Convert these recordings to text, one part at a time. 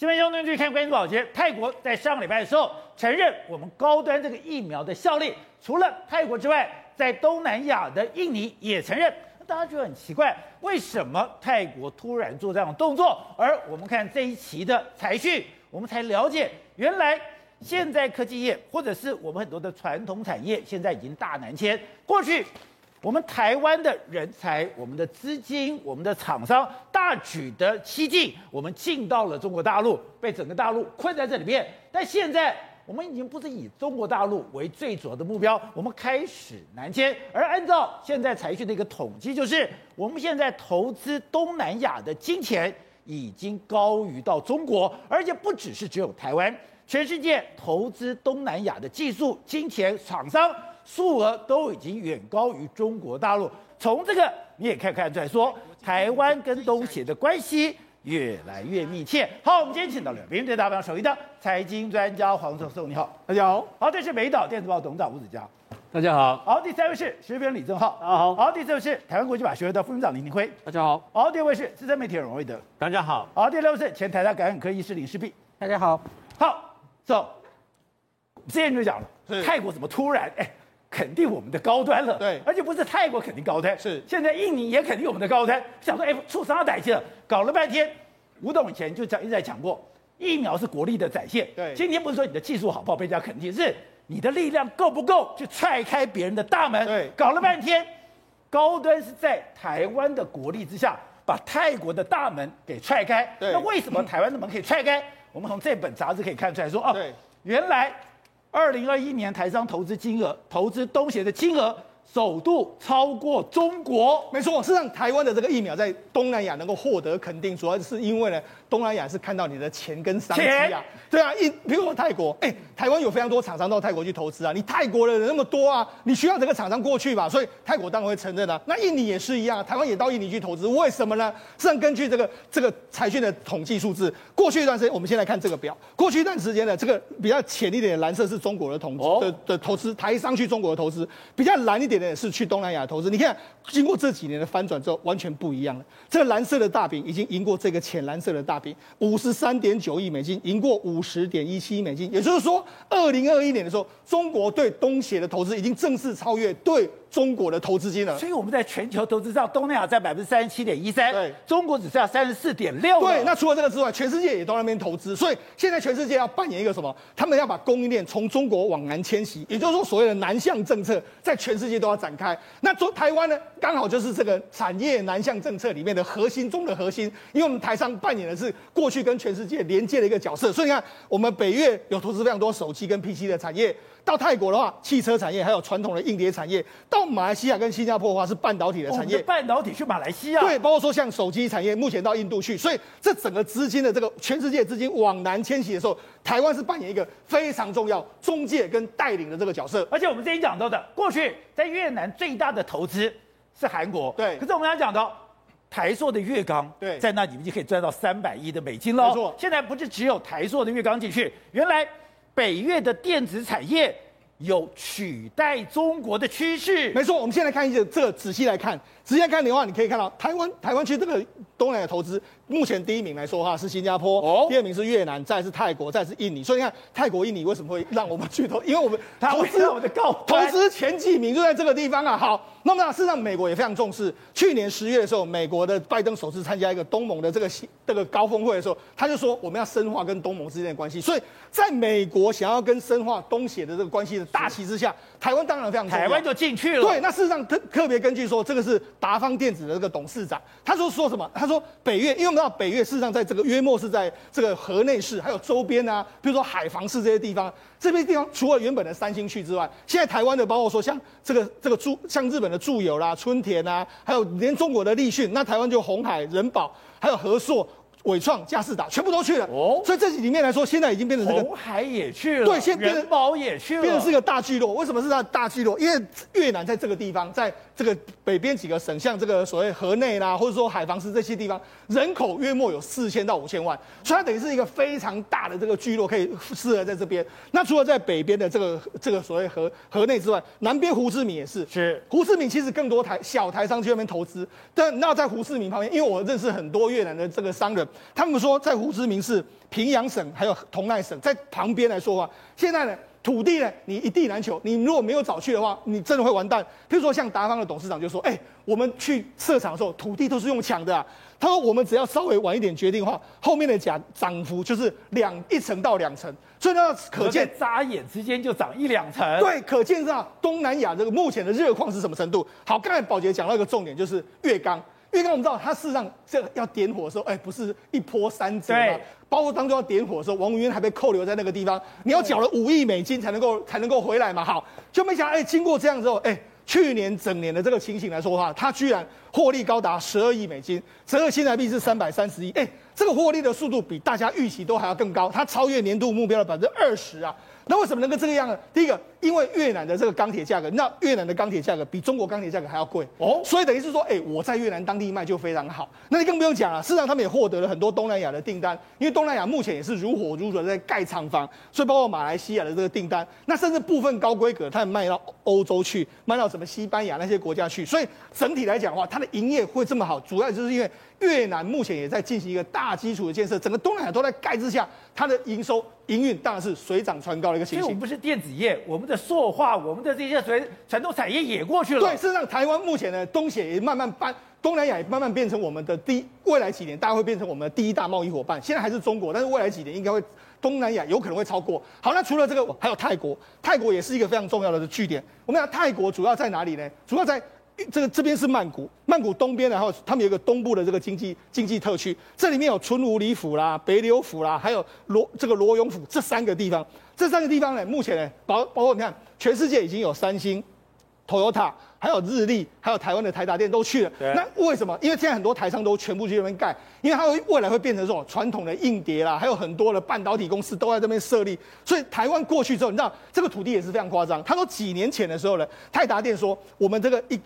新闻相对据看关注宝杰，泰国在上个礼拜的时候承认我们高端这个疫苗的效力。除了泰国之外，在东南亚的印尼也承认。大家觉得很奇怪，为什么泰国突然做这样的动作？而我们看这一期的财讯，我们才了解，原来现在科技业或者是我们很多的传统产业，现在已经大南迁。过去。我们台湾的人才、我们的资金、我们的厂商大举的西进，我们进到了中国大陆，被整个大陆困在这里面。但现在我们已经不是以中国大陆为最主要的目标，我们开始南迁。而按照现在财讯的一个统计，就是我们现在投资东南亚的金钱已经高于到中国，而且不只是只有台湾，全世界投资东南亚的技术、金钱、厂商。数额都已经远高于中国大陆，从这个你也可以看出来说，台湾跟东协的关系越来越密切。好，我们今天请到了别人对大方首席的财经专家黄教授，你好，大家好。好，这是美岛电子报董事长吴子嘉，大家好。好，第三位是时评李正浩，大家好。好，第四位是台湾国际法学会的副院长林廷辉，大家好。好，第五位是资深媒体人王卫德，大家好。好，第六位是前台大感染科医师林世璧，大家好。好，走，之前就讲了，泰国怎么突然哎？肯定我们的高端了，对，而且不是泰国肯定高端，是现在印尼也肯定我们的高端。想说，哎，出啥歹气了？搞了半天，吴董以前就讲一直在讲过，疫苗是国力的展现。对，今天不是说你的技术好不好被人家肯定，是你的力量够不够去踹开别人的大门。对，搞了半天，高端是在台湾的国力之下，把泰国的大门给踹开。对，那为什么台湾的门可以踹开？嗯、我们从这本杂志可以看出来说，哦，对，原来。二零二一年台商投资金额，投资东协的金额。首度超过中国，没错，是让台湾的这个疫苗在东南亚能够获得肯定，主要是因为呢，东南亚是看到你的钱跟商机啊，对啊，一比如说泰国，哎，台湾有非常多厂商到泰国去投资啊，你泰国的人那么多啊，你需要这个厂商过去吧，所以泰国当然会承认啊。那印尼也是一样，台湾也到印尼去投资，为什么呢？实际上根据这个这个财讯的统计数字，过去一段时间，我们先来看这个表，过去一段时间呢，这个比较浅一点的蓝色是中国的投资、哦、的的投资，台商去中国的投资，比较蓝一点。是去东南亚投资，你看经过这几年的翻转之后，完全不一样了。这蓝色的大饼已经赢过这个浅蓝色的大饼，五十三点九亿美金，赢过五十点一七亿美金。也就是说，二零二一年的时候，中国对东协的投资已经正式超越对。中国的投资金额，所以我们在全球投资上，东南亚占百分之三十七点一三，对，中国只剩下三十四点六。对，那除了这个之外，全世界也都在那边投资，所以现在全世界要扮演一个什么？他们要把供应链从中国往南迁徙，也就是说，所谓的南向政策在全世界都要展开。那中台湾呢，刚好就是这个产业南向政策里面的核心中的核心，因为我们台商扮演的是过去跟全世界连接的一个角色，所以你看，我们北越有投资非常多手机跟 PC 的产业。到泰国的话，汽车产业还有传统的硬碟产业；到马来西亚跟新加坡的话，是半导体的产业。哦、半导体去马来西亚？对，包括说像手机产业，目前到印度去。所以这整个资金的这个全世界资金往南迁徙的时候，台湾是扮演一个非常重要中介跟带领的这个角色。而且我们之前讲到的，过去在越南最大的投资是韩国，对。可是我们刚讲到台塑的月钢，对，在那里面就可以赚到三百亿的美金了。没错，现在不是只有台塑的月钢进去，原来北越的电子产业。有取代中国的趋势，没错。我们现在看一下这，仔细来看，仔细来看的话，你可以看到台湾台湾其实这个东南亚投资，目前第一名来说哈是新加坡，哦，第二名是越南，再是泰国，再是印尼。所以你看泰国、印尼为什么会让我们去投？因为我们投资我们的高投资前几名就在这个地方啊。好，那么事实上美国也非常重视。去年十月的时候，美国的拜登首次参加一个东盟的这个 这个高峰会的时候，他就说我们要深化跟东盟之间的关系。所以在美国想要跟深化东协的这个关系的大旗之下，台湾当然非常台湾就进去了。对，那事实上特特别根据说，这个是达方电子的这个董事长，他说说什么？他说北越，因为我们知道北越事实上在这个约莫是在这个河内市，还有周边啊，比如说海防市这些地方，这边地方除了原本的三星去之外，现在台湾的包括说像这个这个住像日本的住友啦、春田啊，还有连中国的立讯，那台湾就红海、人保，还有和硕。纬创、嘉士达全部都去了哦，所以这里面来说，现在已经变成这个鸿海也去了，对，现在仁宝也去了，变成是一个大聚落。为什么是它大聚落？因为越南在这个地方，在这个北边几个省，像这个所谓河内啦，或者说海防市这些地方，人口约莫有四千到五千万，所以它等于是一个非常大的这个聚落，可以适合在这边。那除了在北边的这个这个所谓河河内之外，南边胡志明也是，是胡志明其实更多台小台商去那边投资，但那在胡志明旁边，因为我认识很多越南的这个商人。他们说在胡志明市、平阳省还有同奈省在旁边来说话，现在呢？土地呢，你一地难求。你如果没有早去的话，你真的会完蛋。譬如说，像达方的董事长就说：“哎、欸，我们去设厂的时候，土地都是用抢的、啊。”他说：“我们只要稍微晚一点决定的话，后面的涨涨幅就是两一层到两层。所以呢，可见眨眼之间就涨一两层。对，可见上东南亚这个目前的热况是什么程度？好，刚才宝杰讲到一个重点，就是月钢。月钢我们知道，他事实上这个要点火的时候，哎、欸，不是一波三折嘛？包括当中要点火的时候，王文渊还被扣留在那个地方，你要缴了五亿美金才能够才能够回来嘛。好，就没想到，哎、欸，经过这样之后，哎、欸，去年整年的这个情形来说的话，他居然获利高达十二亿美金，折合新台币是三百三十亿。哎，这个获利的速度比大家预期都还要更高，它超越年度目标的百分之二十啊。那为什么能够这个样呢？第一个，因为越南的这个钢铁价格，那越南的钢铁价格比中国钢铁价格还要贵哦，所以等于是说，哎，我在越南当地卖就非常好。那你更不用讲了，事实上他们也获得了很多东南亚的订单，因为东南亚目前也是如火如荼在盖厂房，所以包括马来西亚的这个订单，那甚至部分高规格，他们卖到欧洲去，卖到什么西班牙那些国家去，所以整体来讲的话，它的营业会这么好，主要就是因为。越南目前也在进行一个大基础的建设，整个东南亚都在盖之下，它的营收营运当然是水涨船高的一个情形。所以我们不是电子业，我们的塑化，我们的这些传传统产业也过去了。对，事实上台湾目前呢，东协也慢慢搬，东南亚也慢慢变成我们的第未来几年，大概会变成我们的第一大贸易伙伴。现在还是中国，但是未来几年应该会东南亚有可能会超过。好，那除了这个，还有泰国，泰国也是一个非常重要的据点。我们讲泰国主要在哪里呢？主要在。这个这边是曼谷，曼谷东边，然后他们有一个东部的这个经济经济特区，这里面有春武里府啦、北柳府啦，还有罗这个罗永府这三个地方。这三个地方呢，目前呢，包包括你看，全世界已经有三星、Toyota，还有日立，还有台湾的台达电都去了。那为什么？因为现在很多台商都全部去那边盖，因为它会未来会变成这种传统的硬碟啦，还有很多的半导体公司都在这边设立。所以台湾过去之后，你知道这个土地也是非常夸张。他说几年前的时候呢，泰达电说我们这个一。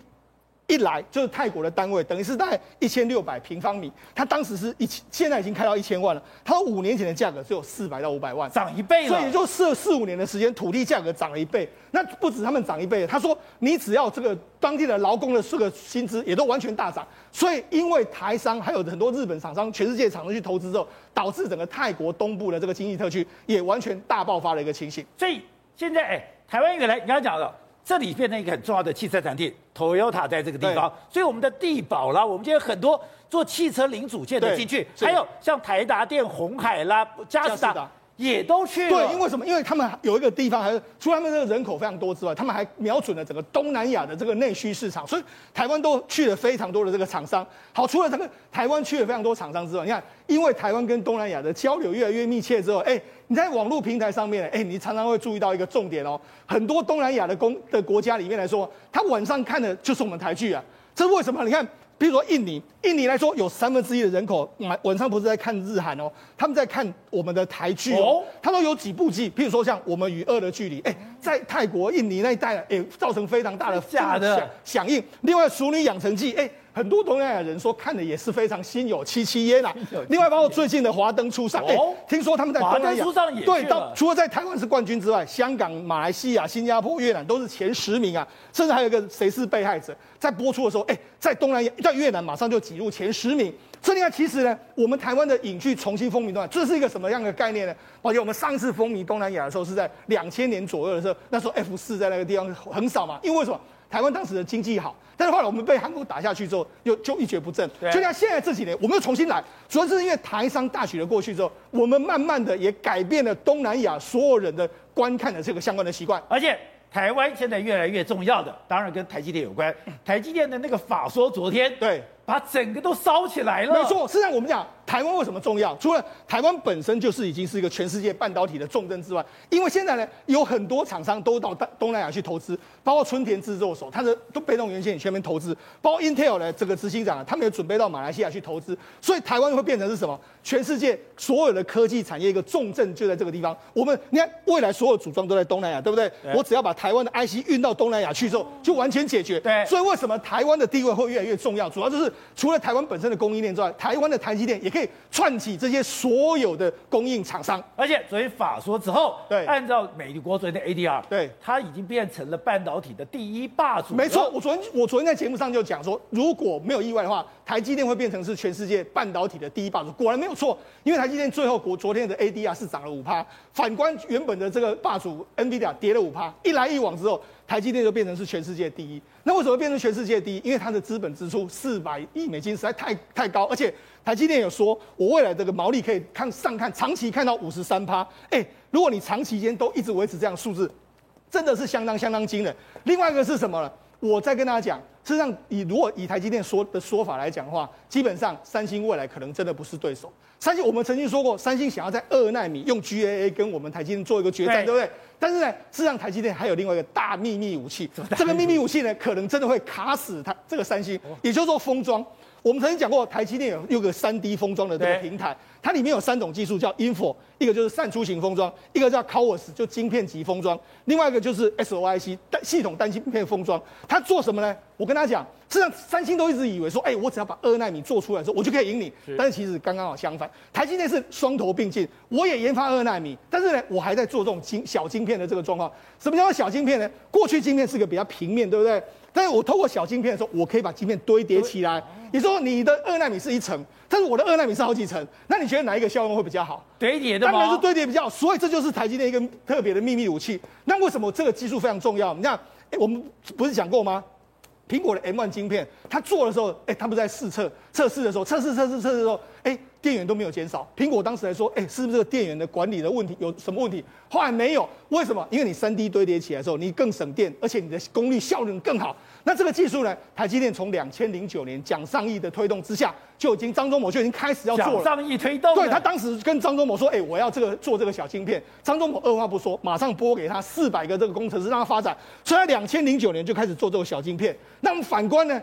一来就是泰国的单位，等于是大概一千六百平方米，他当时是一千，现在已经开到一千万了。他说五年前的价格只有四百到五百万，涨一倍了。所以也就四四五年的时间，土地价格涨了一倍。那不止他们涨一倍，他说你只要这个当地的劳工的这个薪资也都完全大涨。所以因为台商还有很多日本厂商，全世界厂商去投资之后，导致整个泰国东部的这个经济特区也完全大爆发的一个情形。所以现在哎，台湾原来你刚刚讲的。这里变成一个很重要的汽车产地，Toyota 在这个地方，所以我们的地宝啦，我们今天很多做汽车零组件的进去，还有像台达电、红海啦、嘉士达。也都去了。对，因为什么？因为他们有一个地方，还是除了他们这个人口非常多之外，他们还瞄准了整个东南亚的这个内需市场，所以台湾都去了非常多的这个厂商。好，除了这个台湾去了非常多厂商之外，你看，因为台湾跟东南亚的交流越来越密切之后，哎，你在网络平台上面，哎，你常常会注意到一个重点哦，很多东南亚的公的国家里面来说，他晚上看的就是我们台剧啊，这为什么？你看。比如说印尼，印尼来说有三分之一的人口晚晚上不是在看日韩哦，他们在看我们的台剧哦。他说有几部剧，譬如说像《我们与恶的距离》，哎，在泰国、印尼那一带，哎，造成非常大的假的响应。另外，《熟女养成记》，哎。很多东南亚人说看的也是非常心有戚戚焉呐。另外，包括最近的《华灯初上》，哎，听说他们在东南亚对，到除了在台湾是冠军之外，香港、马来西亚、新加坡、越南都是前十名啊。甚至还有一个《谁是被害者》在播出的时候，哎，在东南亚在越南马上就挤入前十名。所以你看，其实呢，我们台湾的影剧重新风靡东南亚，这是一个什么样的概念呢？而且我们上次风靡东南亚的时候是在两千年左右的时候，那时候 F 四在那个地方很少嘛，因为为什么？台湾当时的经济好，但是后来我们被韩国打下去之后，又就一蹶不振。对就像现在这几年，我们又重新来，主要是因为台商大举的过去之后，我们慢慢的也改变了东南亚所有人的观看的这个相关的习惯。而且台湾现在越来越重要的，当然跟台积电有关。台积电的那个法说，昨天对把整个都烧起来了。没错，实际上我们讲。台湾为什么重要？除了台湾本身就是已经是一个全世界半导体的重镇之外，因为现在呢，有很多厂商都到东南亚去投资，包括春田制作所，它的都被动元件也全面投资，包括 Intel 呢，这个执行长啊，他们也准备到马来西亚去投资，所以台湾会变成是什么？全世界所有的科技产业一个重镇就在这个地方。我们你看，未来所有组装都在东南亚，对不对？对我只要把台湾的 IC 运到东南亚去之后，就完全解决。对，所以为什么台湾的地位会越来越重要？主要就是除了台湾本身的供应链之外，台湾的台积电也可以串起这些所有的供应厂商。而且昨天法说之后，对，按照美国昨天的 ADR，对，它已经变成了半导体的第一霸主。没错，我昨天我昨天在节目上就讲说，如果没有意外的话，台积电会变成是全世界半导体的第一霸主。果然没有错，因为台积电最后国昨天的 ADR 是涨了五趴，反观原本的这个霸主 NVIDIA 跌了五趴，一来一往之后，台积电就变成是全世界第一。那为什么变成全世界第一？因为它的资本支出四百亿美金实在太太高，而且台积电有说，我未来这个毛利可以看上看长期看到五十三趴。哎，如果你长期间都一直维持这样数字，真的是相当相当惊人。另外一个是什么呢？我再跟大家讲，事实上以如果以台积电说的说法来讲的话，基本上三星未来可能真的不是对手。三星我们曾经说过，三星想要在二纳米用 GAA 跟我们台积电做一个决战，对，对不对？但是呢，事实上台积电还有另外一个大秘密武器，这个秘密武器呢，可能真的会卡死它这个三星，也就是说封装。我们曾经讲过，台积电有有个三 D 封装的这个平台，它里面有三种技术，叫 InFO，一个就是散出型封装，一个叫 CoWoS，就晶片级封装，另外一个就是 SOIC 单系统单晶片封装。它做什么呢？我跟他讲，实际上三星都一直以为说，哎、欸，我只要把二纳米做出来之后，我就可以赢你。但是其实刚刚好相反，台积电是双头并进，我也研发二纳米，但是呢，我还在做这种晶小晶片的这个状况。什么叫做小晶片呢？过去晶片是个比较平面，对不对？但是我透过小晶片的时候，我可以把晶片堆叠起来。你说你的二纳米是一层，但是我的二纳米是好几层，那你觉得哪一个效用会比较好？堆叠的吗？当然是堆叠比较好，所以这就是台积电一个特别的秘密武器。那为什么这个技术非常重要？你看，哎，我们不是讲过吗？苹果的 M1 晶片，它做的时候，哎，它不是在试测测试的时候，测试测试测试的时候，哎。电源都没有减少，苹果当时来说，哎，是不是这个电源的管理的问题有什么问题？后来没有，为什么？因为你三 D 堆叠起来的时候，你更省电，而且你的功率效能更好。那这个技术呢？台积电从两千零九年蒋尚义的推动之下，就已经张忠谋就已经开始要做了。蒋尚义推动，对，他当时跟张忠谋说，哎，我要这个做这个小晶片。张忠谋二话不说，马上拨给他四百个这个工程师让他发展。所以他两千零九年就开始做这个小晶片。那么反观呢，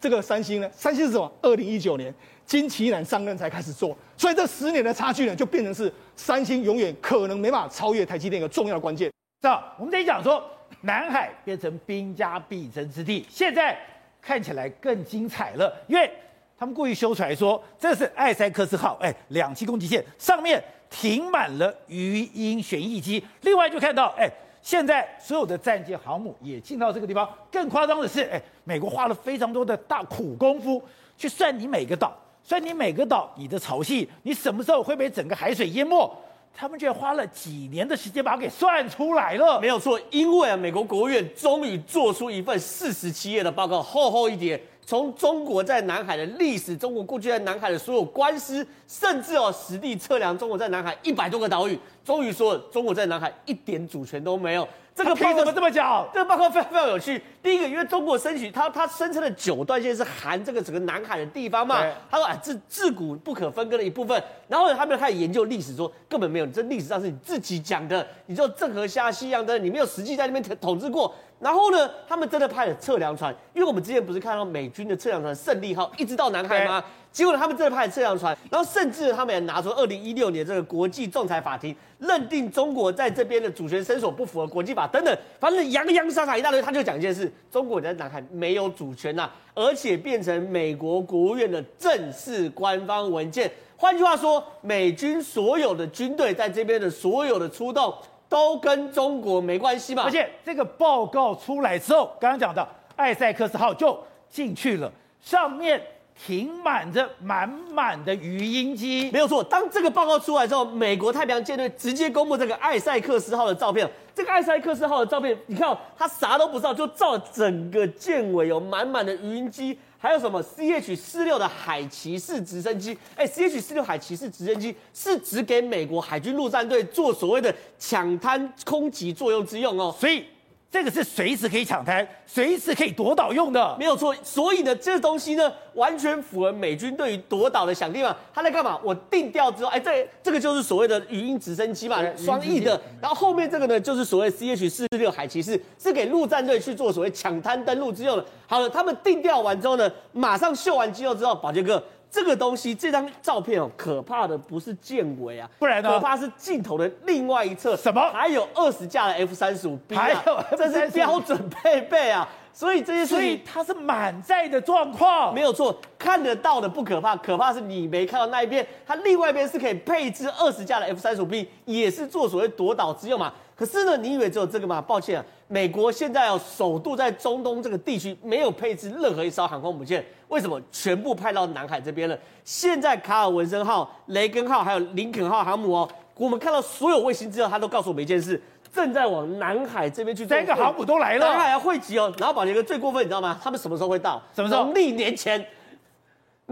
这个三星呢？三星是什么？二零一九年。金奇南上任才开始做，所以这十年的差距呢，就变成是三星永远可能没办法超越台积电一个重要的关键。是啊，我们得讲说，南海变成兵家必争之地，现在看起来更精彩了，因为他们故意修出来说，这是艾塞克斯号，哎，两栖攻击舰上面停满了鱼鹰旋翼机，另外就看到，哎，现在所有的战舰航母也进到这个地方，更夸张的是，哎，美国花了非常多的大苦功夫去算你每个岛。算你每个岛，你的潮汐，你什么时候会被整个海水淹没？他们却花了几年的时间把它给算出来了。没有错，因为啊，美国国务院终于做出一份四十七页的报告，厚厚一叠，从中国在南海的历史，中国过去在南海的所有官司，甚至哦实地测量中国在南海一百多个岛屿，终于说了，中国在南海一点主权都没有。这个报告怎么这么讲？这个报告非常非常有趣。第一个，因为中国申请它，它声称的九段线是含这个整个南海的地方嘛。他说啊，自自古不可分割的一部分。然后呢，他们开始研究历史，说根本没有，这历史上是你自己讲的。你就郑和下西洋的，你没有实际在那边统治过。然后呢，他们真的派了测量船，因为我们之前不是看到美军的测量船胜利号一直到南海吗？结果，他们真的派测量船，然后甚至他们也拿出二零一六年这个国际仲裁法庭认定中国在这边的主权伸索不符合国际法等等，反正洋洋洒洒一大堆，他就讲一件事：中国在南海没有主权呐、啊，而且变成美国国务院的正式官方文件。换句话说，美军所有的军队在这边的所有的出动都跟中国没关系嘛？而且这个报告出来之后，刚刚讲的艾塞克斯号就进去了，上面。停满着满满的鱼鹰机，没有错。当这个报告出来之后，美国太平洋舰队直接公布这个艾塞克斯号的照片。这个艾塞克斯号的照片，你看哦，他啥都不知道，就照了整个舰尾有满满的鱼鹰机，还有什么 CH 四六的海骑士直升机。哎，CH 四六海骑士直升机是只给美国海军陆战队做所谓的抢滩空袭作用之用哦，所以。这个是随时可以抢滩、随时可以夺岛用的，没有错。所以呢，这东西呢，完全符合美军对于夺岛的想定嘛。他在干嘛？我定调之后，哎，这这个就是所谓的语音直升机嘛，双翼的。然后后面这个呢，就是所谓 CH 四六海骑士，是给陆战队去做所谓抢滩登陆之用的。好了，他们定调完之后呢，马上秀完肌肉之后，宝杰哥。这个东西，这张照片哦，可怕的不是舰尾啊，不然呢？可怕是镜头的另外一侧，什么？还有二十架的 F 三十五 B 啊，还有，这是标准配备啊。所以这些事情，所以它是满载的状况，没有错。看得到的不可怕，可怕是你没看到那一边。它另外一边是可以配置二十架的 F 三十五 B，也是做所谓夺岛之用嘛。可是呢，你以为只有这个吗？抱歉啊，美国现在要首度在中东这个地区没有配置任何一艘航空母舰，为什么？全部派到南海这边了。现在卡尔文森号、雷根号还有林肯号航母哦，我们看到所有卫星资料，他都告诉我们一件事。正在往南海这边去，三个航母都来了，南海要汇集哦。然后宝杰哥最过分，你知道吗？他们什么时候会到？什么时候？历年前。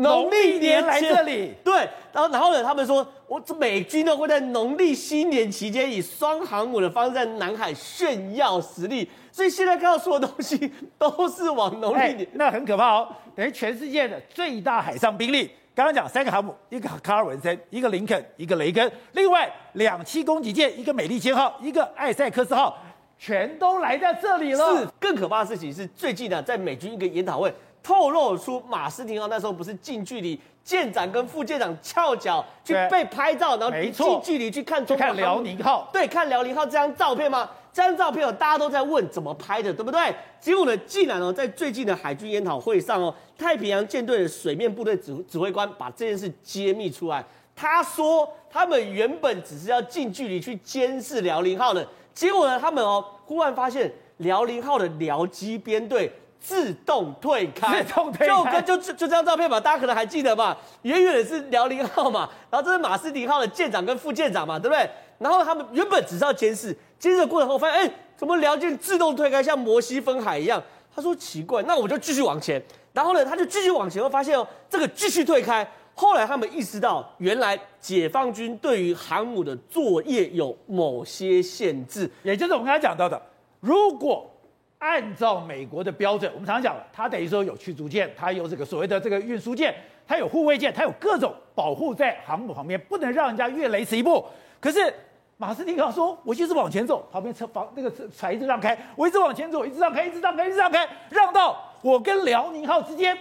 农历年来这里。对，然后然后呢？他们说，我这美军呢会在农历新年期间以双航母的方式在南海炫耀实力。所以现在看到所有东西都是往农历年，那很可怕哦。等于全世界的最大海上兵力。刚刚讲三个航母，一个卡尔文森，一个林肯，一个雷根，另外两栖攻击舰，一个美利坚号，一个艾塞克斯号，全都来在这里了。是，更可怕的事情是，最近呢，在美军一个研讨会透露出马斯廷奥那时候不是近距离舰长跟副舰长翘脚去被拍照，然后近距离去看中看辽宁号，对，看辽宁号这张照片吗？这张照片哦，大家都在问怎么拍的，对不对？结果呢，竟然哦，在最近的海军研讨会上哦，太平洋舰队的水面部队指指挥官把这件事揭秘出来。他说，他们原本只是要近距离去监视辽宁号的，结果呢，他们哦，忽然发现辽宁号的僚机编队自动退开，自动退开，就跟就就这张照片嘛，大家可能还记得吧？远远的是辽宁号嘛，然后这是马斯廷号的舰长跟副舰长嘛，对不对？然后他们原本只是要监视。监视的过程后发现，哎，怎么辽舰自动退开，像摩西分海一样？他说奇怪，那我就继续往前。然后呢，他就继续往前，会发现哦，这个继续退开。后来他们意识到，原来解放军对于航母的作业有某些限制，也就是我们刚才讲到的，如果按照美国的标准，我们常常讲，它等于说有驱逐舰，它有这个所谓的这个运输舰，它有护卫舰，它有各种保护在航母旁边，不能让人家越雷池一步。可是。马斯蒂克说：“我就是往前走，旁边车房那个船一直让开，我一直往前走，一直让开，一直让开，一直让开，让到我跟辽宁号之间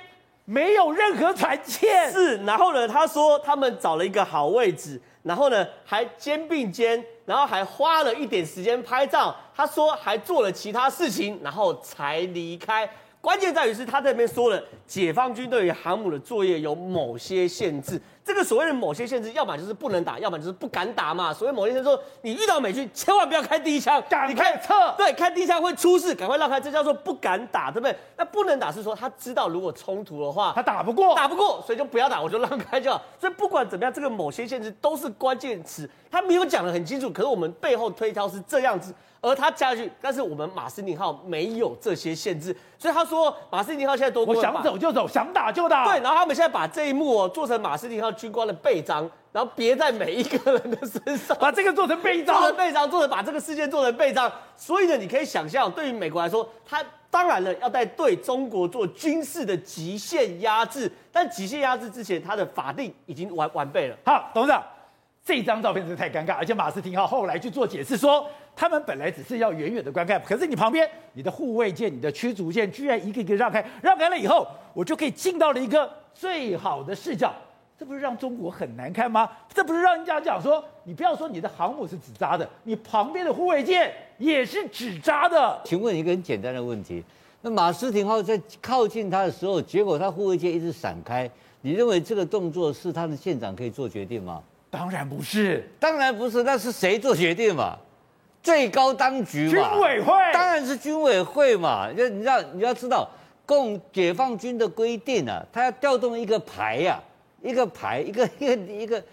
没有任何船舰。是，然后呢，他说他们找了一个好位置，然后呢还肩并肩，然后还花了一点时间拍照。他说还做了其他事情，然后才离开。关键在于是他这边说了，解放军对于航母的作业有某些限制。”这个所谓的某些限制，要么就是不能打，要么就是不敢打嘛。所谓某些限制说，你遇到美军，千万不要开第一枪，赶快撤。对，开第一枪会出事，赶快让开，这叫做不敢打，对不对？那不能打是说他知道如果冲突的话，他打不过，打不过，所以就不要打，我就让开就好。所以不管怎么样，这个某些限制都是关键词，他没有讲的很清楚，可是我们背后推敲是这样子。而他加去，但是我们马斯廷号没有这些限制，所以他说马斯廷号现在多过，我想走就走，想打就打。对，然后他们现在把这一幕哦做成马斯廷号军官的背章，然后别在每一个人的身上，把这个做成背章，做成背章，做成把这个事件做成背章。所以呢，你可以想象，对于美国来说，他当然了要在对中国做军事的极限压制，但极限压制之前，他的法定已经完完备了。好，董事长，这张照片真是太尴尬，而且马斯廷号后来去做解释说。他们本来只是要远远的观看，可是你旁边，你的护卫舰、你的驱逐舰居然一个一个让开，让开了以后，我就可以进到了一个最好的视角，这不是让中国很难看吗？这不是让人家讲说，你不要说你的航母是纸扎的，你旁边的护卫舰也是纸扎的。请问一个很简单的问题，那马斯廷号在靠近他的时候，结果他护卫舰一直闪开，你认为这个动作是他的舰长可以做决定吗？当然不是，当然不是，那是谁做决定嘛？最高当局嘛，军委会当然是军委会嘛。就你要你要知道，共解放军的规定啊，他要调动一个排呀、啊，一个排，一个 一个一个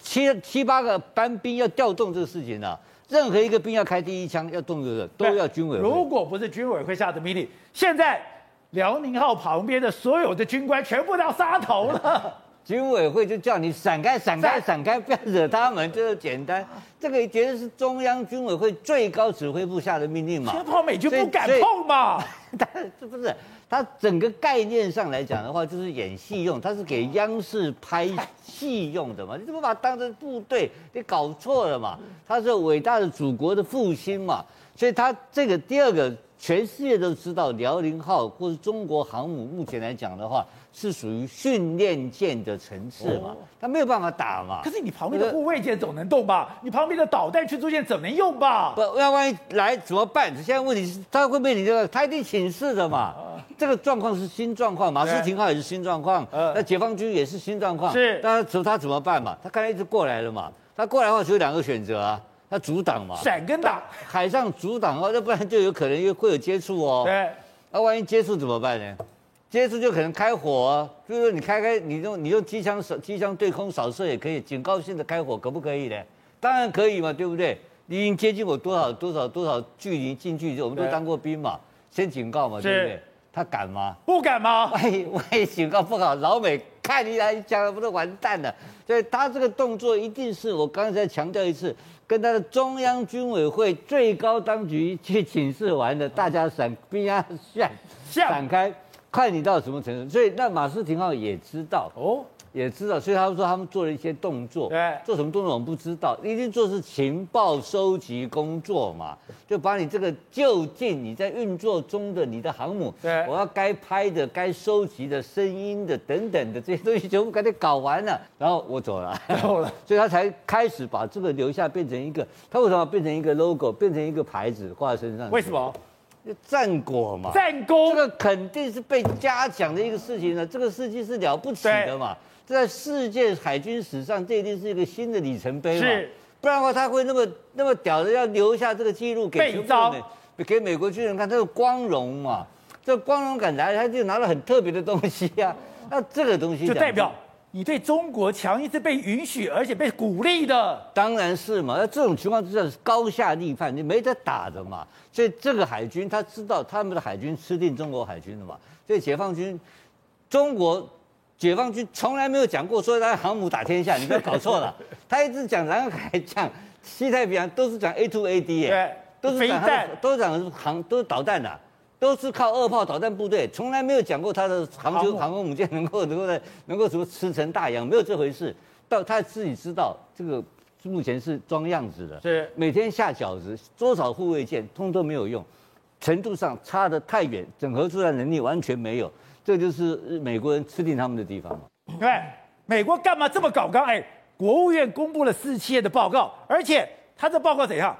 七七八个班兵要调动这个事情啊。任何一个兵要开第一枪要动这个都要军委会。如果不是军委会下的命令，现在辽宁号旁边的所有的军官全部都要杀头了。军委会就叫你闪开，闪开，闪开，不要惹他们，就是简单。这个绝对是中央军委会最高指挥部下的命令嘛。这炮美军不敢碰嘛？但是这不是它整个概念上来讲的话，就是演戏用，他是给央视拍戏用的嘛。你怎么把它当成部队？你搞错了嘛？他是伟大的祖国的复兴嘛。所以他这个第二个，全世界都知道辽宁号或是中国航母，目前来讲的话。是属于训练舰的层次嘛，他没有办法打嘛。可是你旁边的护卫舰总能动吧？你旁边的导弹驱逐舰总能用吧？不，要万一来怎么办？现在问题是，他会面临这个，他一定请示的嘛。这个状况是新状况，马斯廷号也是新状况，那解放军也是新状况。是，那他他怎么办嘛？他刚才一直过来了嘛？他过来的话只有两个选择啊，他阻挡嘛，闪跟打，海上阻挡哦，要不然就有可能又会有接触哦。对，那万一接触怎么办呢？接触就可能开火，啊，就是说你开开，你用你用机枪扫机枪对空扫射也可以，警告性的开火可不可以呢？当然可以嘛，对不对？你已经接近我多少多少多少距离近距离，我们都当过兵嘛，先警告嘛，对不对？他敢吗？不敢吗？万一 万一警告不好，老美看你来讲，不都完蛋了？所以他这个动作一定是我刚才强调一次，跟他的中央军委会最高当局去请示完的，大家闪兵啊闪闪开。看你到什么程度，所以那马斯廷号也知道哦，也知道，所以他们说他们做了一些动作，对，做什么动作我们不知道，一定做是情报收集工作嘛，就把你这个就近你在运作中的你的航母，对，我要该拍的、该收集的声音的等等的这些东西全部给你搞完了，然后我走了，走了，所以他才开始把这个留下，变成一个，他为什么变成一个 logo，变成一个牌子挂在身上？为什么？战果嘛，战功，这个肯定是被嘉奖的一个事情呢。这个事迹是了不起的嘛，这在世界海军史上，这一定是一个新的里程碑嘛。是，不然的话，他会那么那么屌的要留下这个记录给给美国军人看，这个光荣嘛，这光荣感来，他就拿了很特别的东西呀、啊。那这个东西就代表。你对中国强硬是被允许，而且被鼓励的，当然是嘛。那这种情况之下是高下立判，你没得打的嘛。所以这个海军他知道他们的海军吃定中国海军了嘛。所以解放军，中国解放军从来没有讲过说他航母打天下，你不要搞错了。他一直讲南海、讲西太平洋，都是讲 A to A D 耶，都是讲都是讲航都是导弹的。都是靠二炮导弹部队，从来没有讲过他的航空航空母舰能够能够在能够什么吃成大洋，没有这回事。到他自己知道这个目前是装样子的，是每天下饺子，多少护卫舰通通没有用，程度上差得太远，整合作战能力完全没有，这就是美国人吃定他们的地方嘛。对，美国干嘛这么搞刚？哎，国务院公布了四七页的报告，而且他这报告怎样？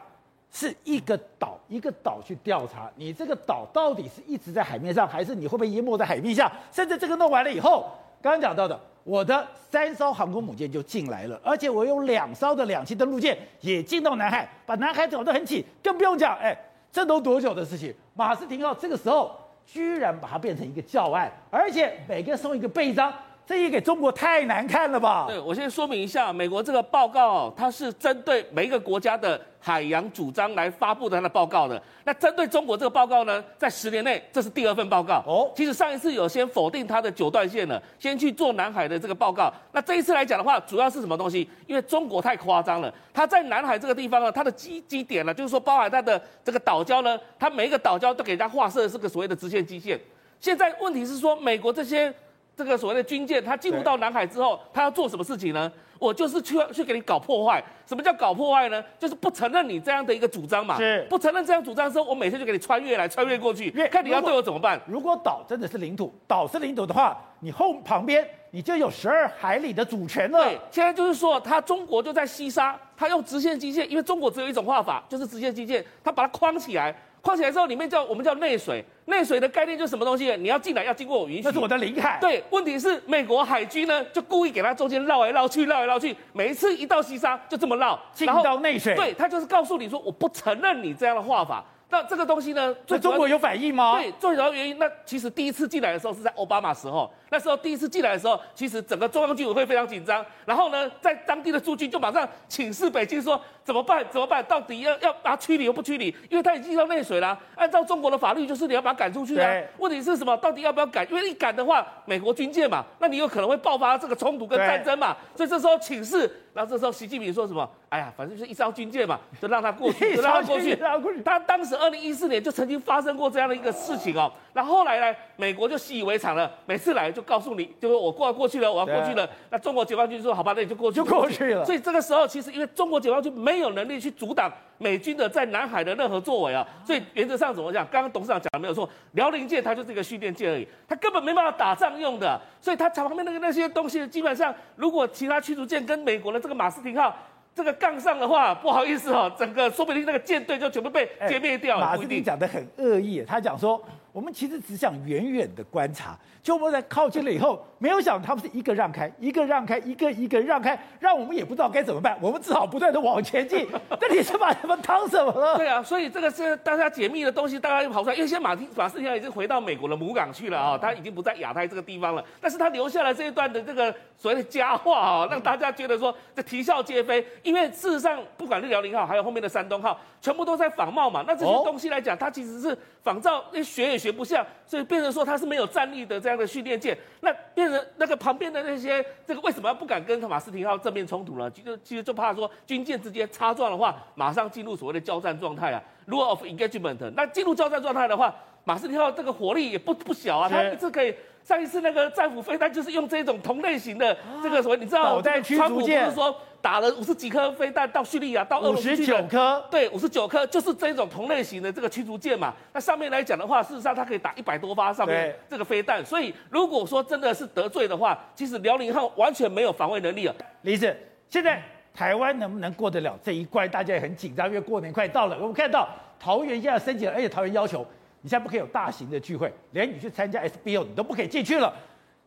是一个岛一个岛去调查，你这个岛到底是一直在海面上，还是你会被淹没在海面下？甚至这个弄完了以后，刚刚讲到的，我的三艘航空母舰就进来了，而且我有两艘的两栖登陆舰也进到南海，把南海搞得很紧。更不用讲，哎，这都多久的事情？马斯廷号这个时候居然把它变成一个教案，而且每个人送一个备章。这也给中国太难看了吧？对，我先说明一下，美国这个报告哦，它是针对每一个国家的海洋主张来发布的它的报告的。那针对中国这个报告呢，在十年内，这是第二份报告哦。其实上一次有先否定它的九段线了，先去做南海的这个报告。那这一次来讲的话，主要是什么东西？因为中国太夸张了，它在南海这个地方呢，它的基基点呢，就是说包含它的这个岛礁呢，它每一个岛礁都给它划设的是个所谓的直线基线。现在问题是说，美国这些。这个所谓的军舰，它进入到南海之后，它要做什么事情呢？我就是去去给你搞破坏。什么叫搞破坏呢？就是不承认你这样的一个主张嘛。是。不承认这样主张的时候，我每天就给你穿越来穿越过去，看你要对我怎么办。如果岛真的是领土，岛是领土的话，你后旁边你就有十二海里的主权了。对。现在就是说，它中国就在西沙，它用直线基线，因为中国只有一种画法，就是直线基线，它把它框起来。框起来之后，里面叫我们叫内水，内水的概念就是什么东西？你要进来要经过我允许，那是我的领海。对，问题是美国海军呢，就故意给它中间绕来绕去，绕来绕去，每一次一到西沙就这么绕，进到内水。对，他就是告诉你说，我不承认你这样的画法。那这个东西呢，对中国有反应吗？对，最主要原因，那其实第一次进来的时候是在奥巴马时候，那时候第一次进来的时候，其实整个中央军委会非常紧张，然后呢，在当地的驻军就马上请示北京说怎么办？怎么办？到底要要把他驱离又不驱离？因为他已经到内水了，按照中国的法律，就是你要把他赶出去啊。问题是什么？到底要不要赶？因为一赶的话，美国军舰嘛，那你有可能会爆发这个冲突跟战争嘛。所以这时候请示，然后这时候习近平说什么？哎呀，反正就是一艘军舰嘛，就让他过去，就让他过去。他当时二零一四年就曾经发生过这样的一个事情哦。那后来呢，美国就习以为常了，每次来就告诉你，就说我过过去了，我要过去了。那中国解放军说好吧，那你就过去，就过去了。所以这个时候，其实因为中国解放军没有能力去阻挡美军的在南海的任何作为啊，所以原则上怎么讲？刚刚董事长讲的没有错，辽宁舰它就是一个蓄电舰而已，它根本没办法打仗用的。所以它旁边那个那些东西，基本上如果其他驱逐舰跟美国的这个马斯廷号这个杠上的话，不好意思哦，整个说不定那个舰队就全部被歼灭掉了。马斯廷讲的很恶意，他讲说。我们其实只想远远的观察，就我们在靠近了以后，没有想他们是一个让开，一个让开，一个一个让开，让我们也不知道该怎么办，我们只好不断的往前进。那你是把他们当什么了？对啊，所以这个是大家解密的东西，大家又跑出来，因为现在马丁马斯廷已经回到美国的母港去了啊，他已经不在亚太这个地方了，但是他留下了这一段的这个所谓的佳话啊，让大家觉得说这啼笑皆非，因为事实上不管是辽宁号，还有后面的山东号，全部都在仿冒嘛，那这些东西来讲，它其实是仿照，那学也学不像，所以。变成说他是没有战力的这样的训练舰，那变成那个旁边的那些这个为什么不敢跟马斯廷号正面冲突呢？其实其实就怕说军舰之间擦撞的话，马上进入所谓的交战状态啊，rule of engagement。那进入交战状态的话，马斯廷号这个火力也不不小啊，他一次可以。上一次那个战斧飞弹就是用这种同类型的这个什么，你知道，川普不是说打了五十几颗飞弹到叙利亚，到俄罗斯去？五十九颗，对，五十九颗就是这种同类型的这个驱逐舰嘛。那上面来讲的话，事实上它可以打一百多发上面这个飞弹。所以如果说真的是得罪的话，其实辽宁号完全没有防卫能力啊。李子，现在台湾能不能过得了这一关？大家也很紧张，因为过年快到了。我们看到桃园现在升级了，而且桃园要求。你现在不可以有大型的聚会，连你去参加 SBO 你都不可以进去了。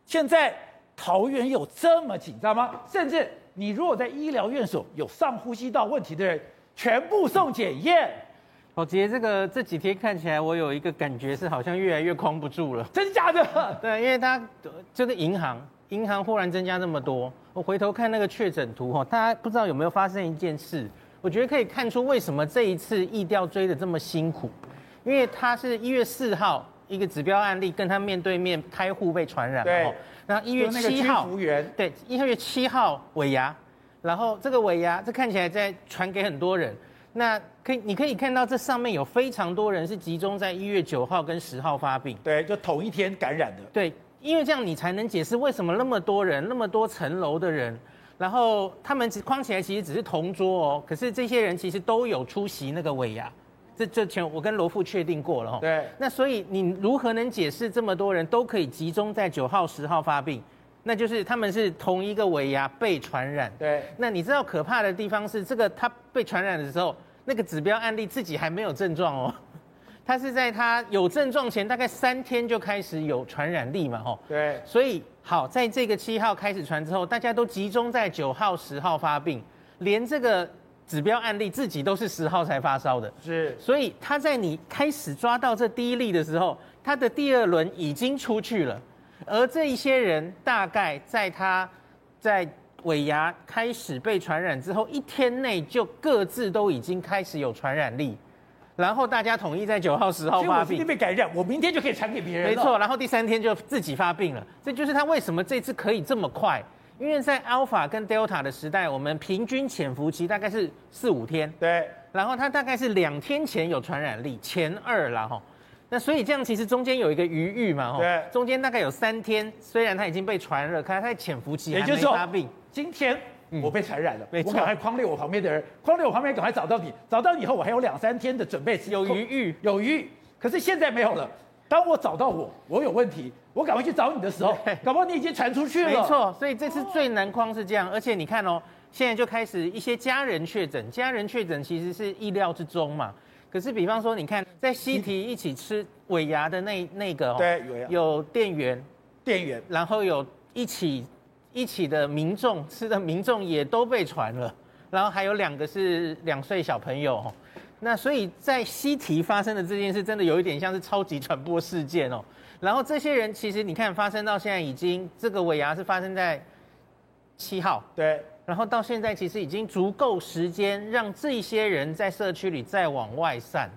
现在桃园有这么紧张吗？甚至你如果在医疗院所有上呼吸道问题的人，全部送检验。宝杰，这个这几天看起来，我有一个感觉是好像越来越框不住了。真的假的？对，因为他这个银行，银行忽然增加这么多，我回头看那个确诊图哈，大家不知道有没有发生一件事？我觉得可以看出为什么这一次疫调追的这么辛苦。因为他是一月四号一个指标案例，跟他面对面开户被传染，对，然后一月七号，对，一月七号尾牙，然后这个尾牙，这看起来在传给很多人，那可以，你可以看到这上面有非常多人是集中在一月九号跟十号发病，对，就同一天感染的，对，因为这样你才能解释为什么那么多人，那么多层楼的人，然后他们只框起来其实只是同桌哦，可是这些人其实都有出席那个尾牙。这这全我跟罗富确定过了哈。对。那所以你如何能解释这么多人都可以集中在九号、十号发病？那就是他们是同一个尾牙被传染。对。那你知道可怕的地方是，这个他被传染的时候，那个指标案例自己还没有症状哦。他是在他有症状前大概三天就开始有传染力嘛？吼。对。所以好，在这个七号开始传之后，大家都集中在九号、十号发病，连这个。指标案例自己都是十号才发烧的，是，所以他在你开始抓到这第一例的时候，他的第二轮已经出去了，而这一些人大概在他在尾牙开始被传染之后一天内就各自都已经开始有传染力，然后大家统一在九号、十号发病，我被感染，我明天就可以传给别人，没错，然后第三天就自己发病了，这就是他为什么这次可以这么快。因为在 Alpha 跟 Delta 的时代，我们平均潜伏期大概是四五天，对，然后他大概是两天前有传染力，前二了哈，那所以这样其实中间有一个余裕嘛哈，对，中间大概有三天，虽然他已经被传了，可是它在潜伏期还没发病。今天我被传染了，嗯、我赶快框列我旁边的人，框列我旁边，赶快找到你，找到你以后我还有两三天的准备期，有余裕，有余，可是现在没有了。当我找到我，我有问题，我赶快去找你的时候，搞不好你已经传出去了。没错，所以这次最难框是这样，而且你看哦，现在就开始一些家人确诊，家人确诊其实是意料之中嘛。可是比方说，你看在西提一起吃尾牙的那那个，对，有店员，店员，然后有一起一起的民众吃的民众也都被传了，然后还有两个是两岁小朋友。那所以在西提发生的这件事，真的有一点像是超级传播事件哦。然后这些人其实你看，发生到现在已经这个尾牙是发生在七号，对。然后到现在其实已经足够时间让这些人在社区里再往外散。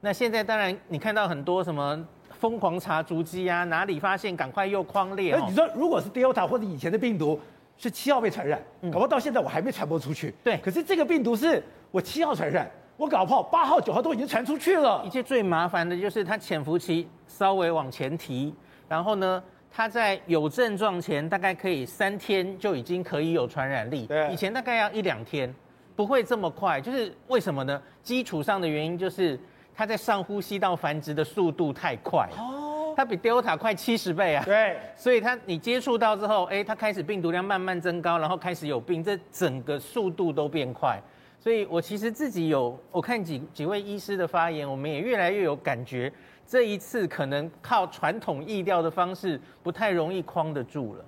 那现在当然你看到很多什么疯狂查足迹啊，哪里发现赶快又框列。那你说如果是 Delta 或者以前的病毒是七号被传染，搞不好到现在我还没传播出去。对。可是这个病毒是我七号传染。我搞不好八号、九号都已经传出去了。一切最麻烦的就是它潜伏期稍微往前提，然后呢，它在有症状前大概可以三天就已经可以有传染力。对，以前大概要一两天，不会这么快。就是为什么呢？基础上的原因就是它在上呼吸道繁殖的速度太快。哦，它比 Delta 快七十倍啊。对，所以它你接触到之后，哎，它开始病毒量慢慢增高，然后开始有病，这整个速度都变快。所以我其实自己有，我看几几位医师的发言，我们也越来越有感觉，这一次可能靠传统疫调的方式不太容易框得住了。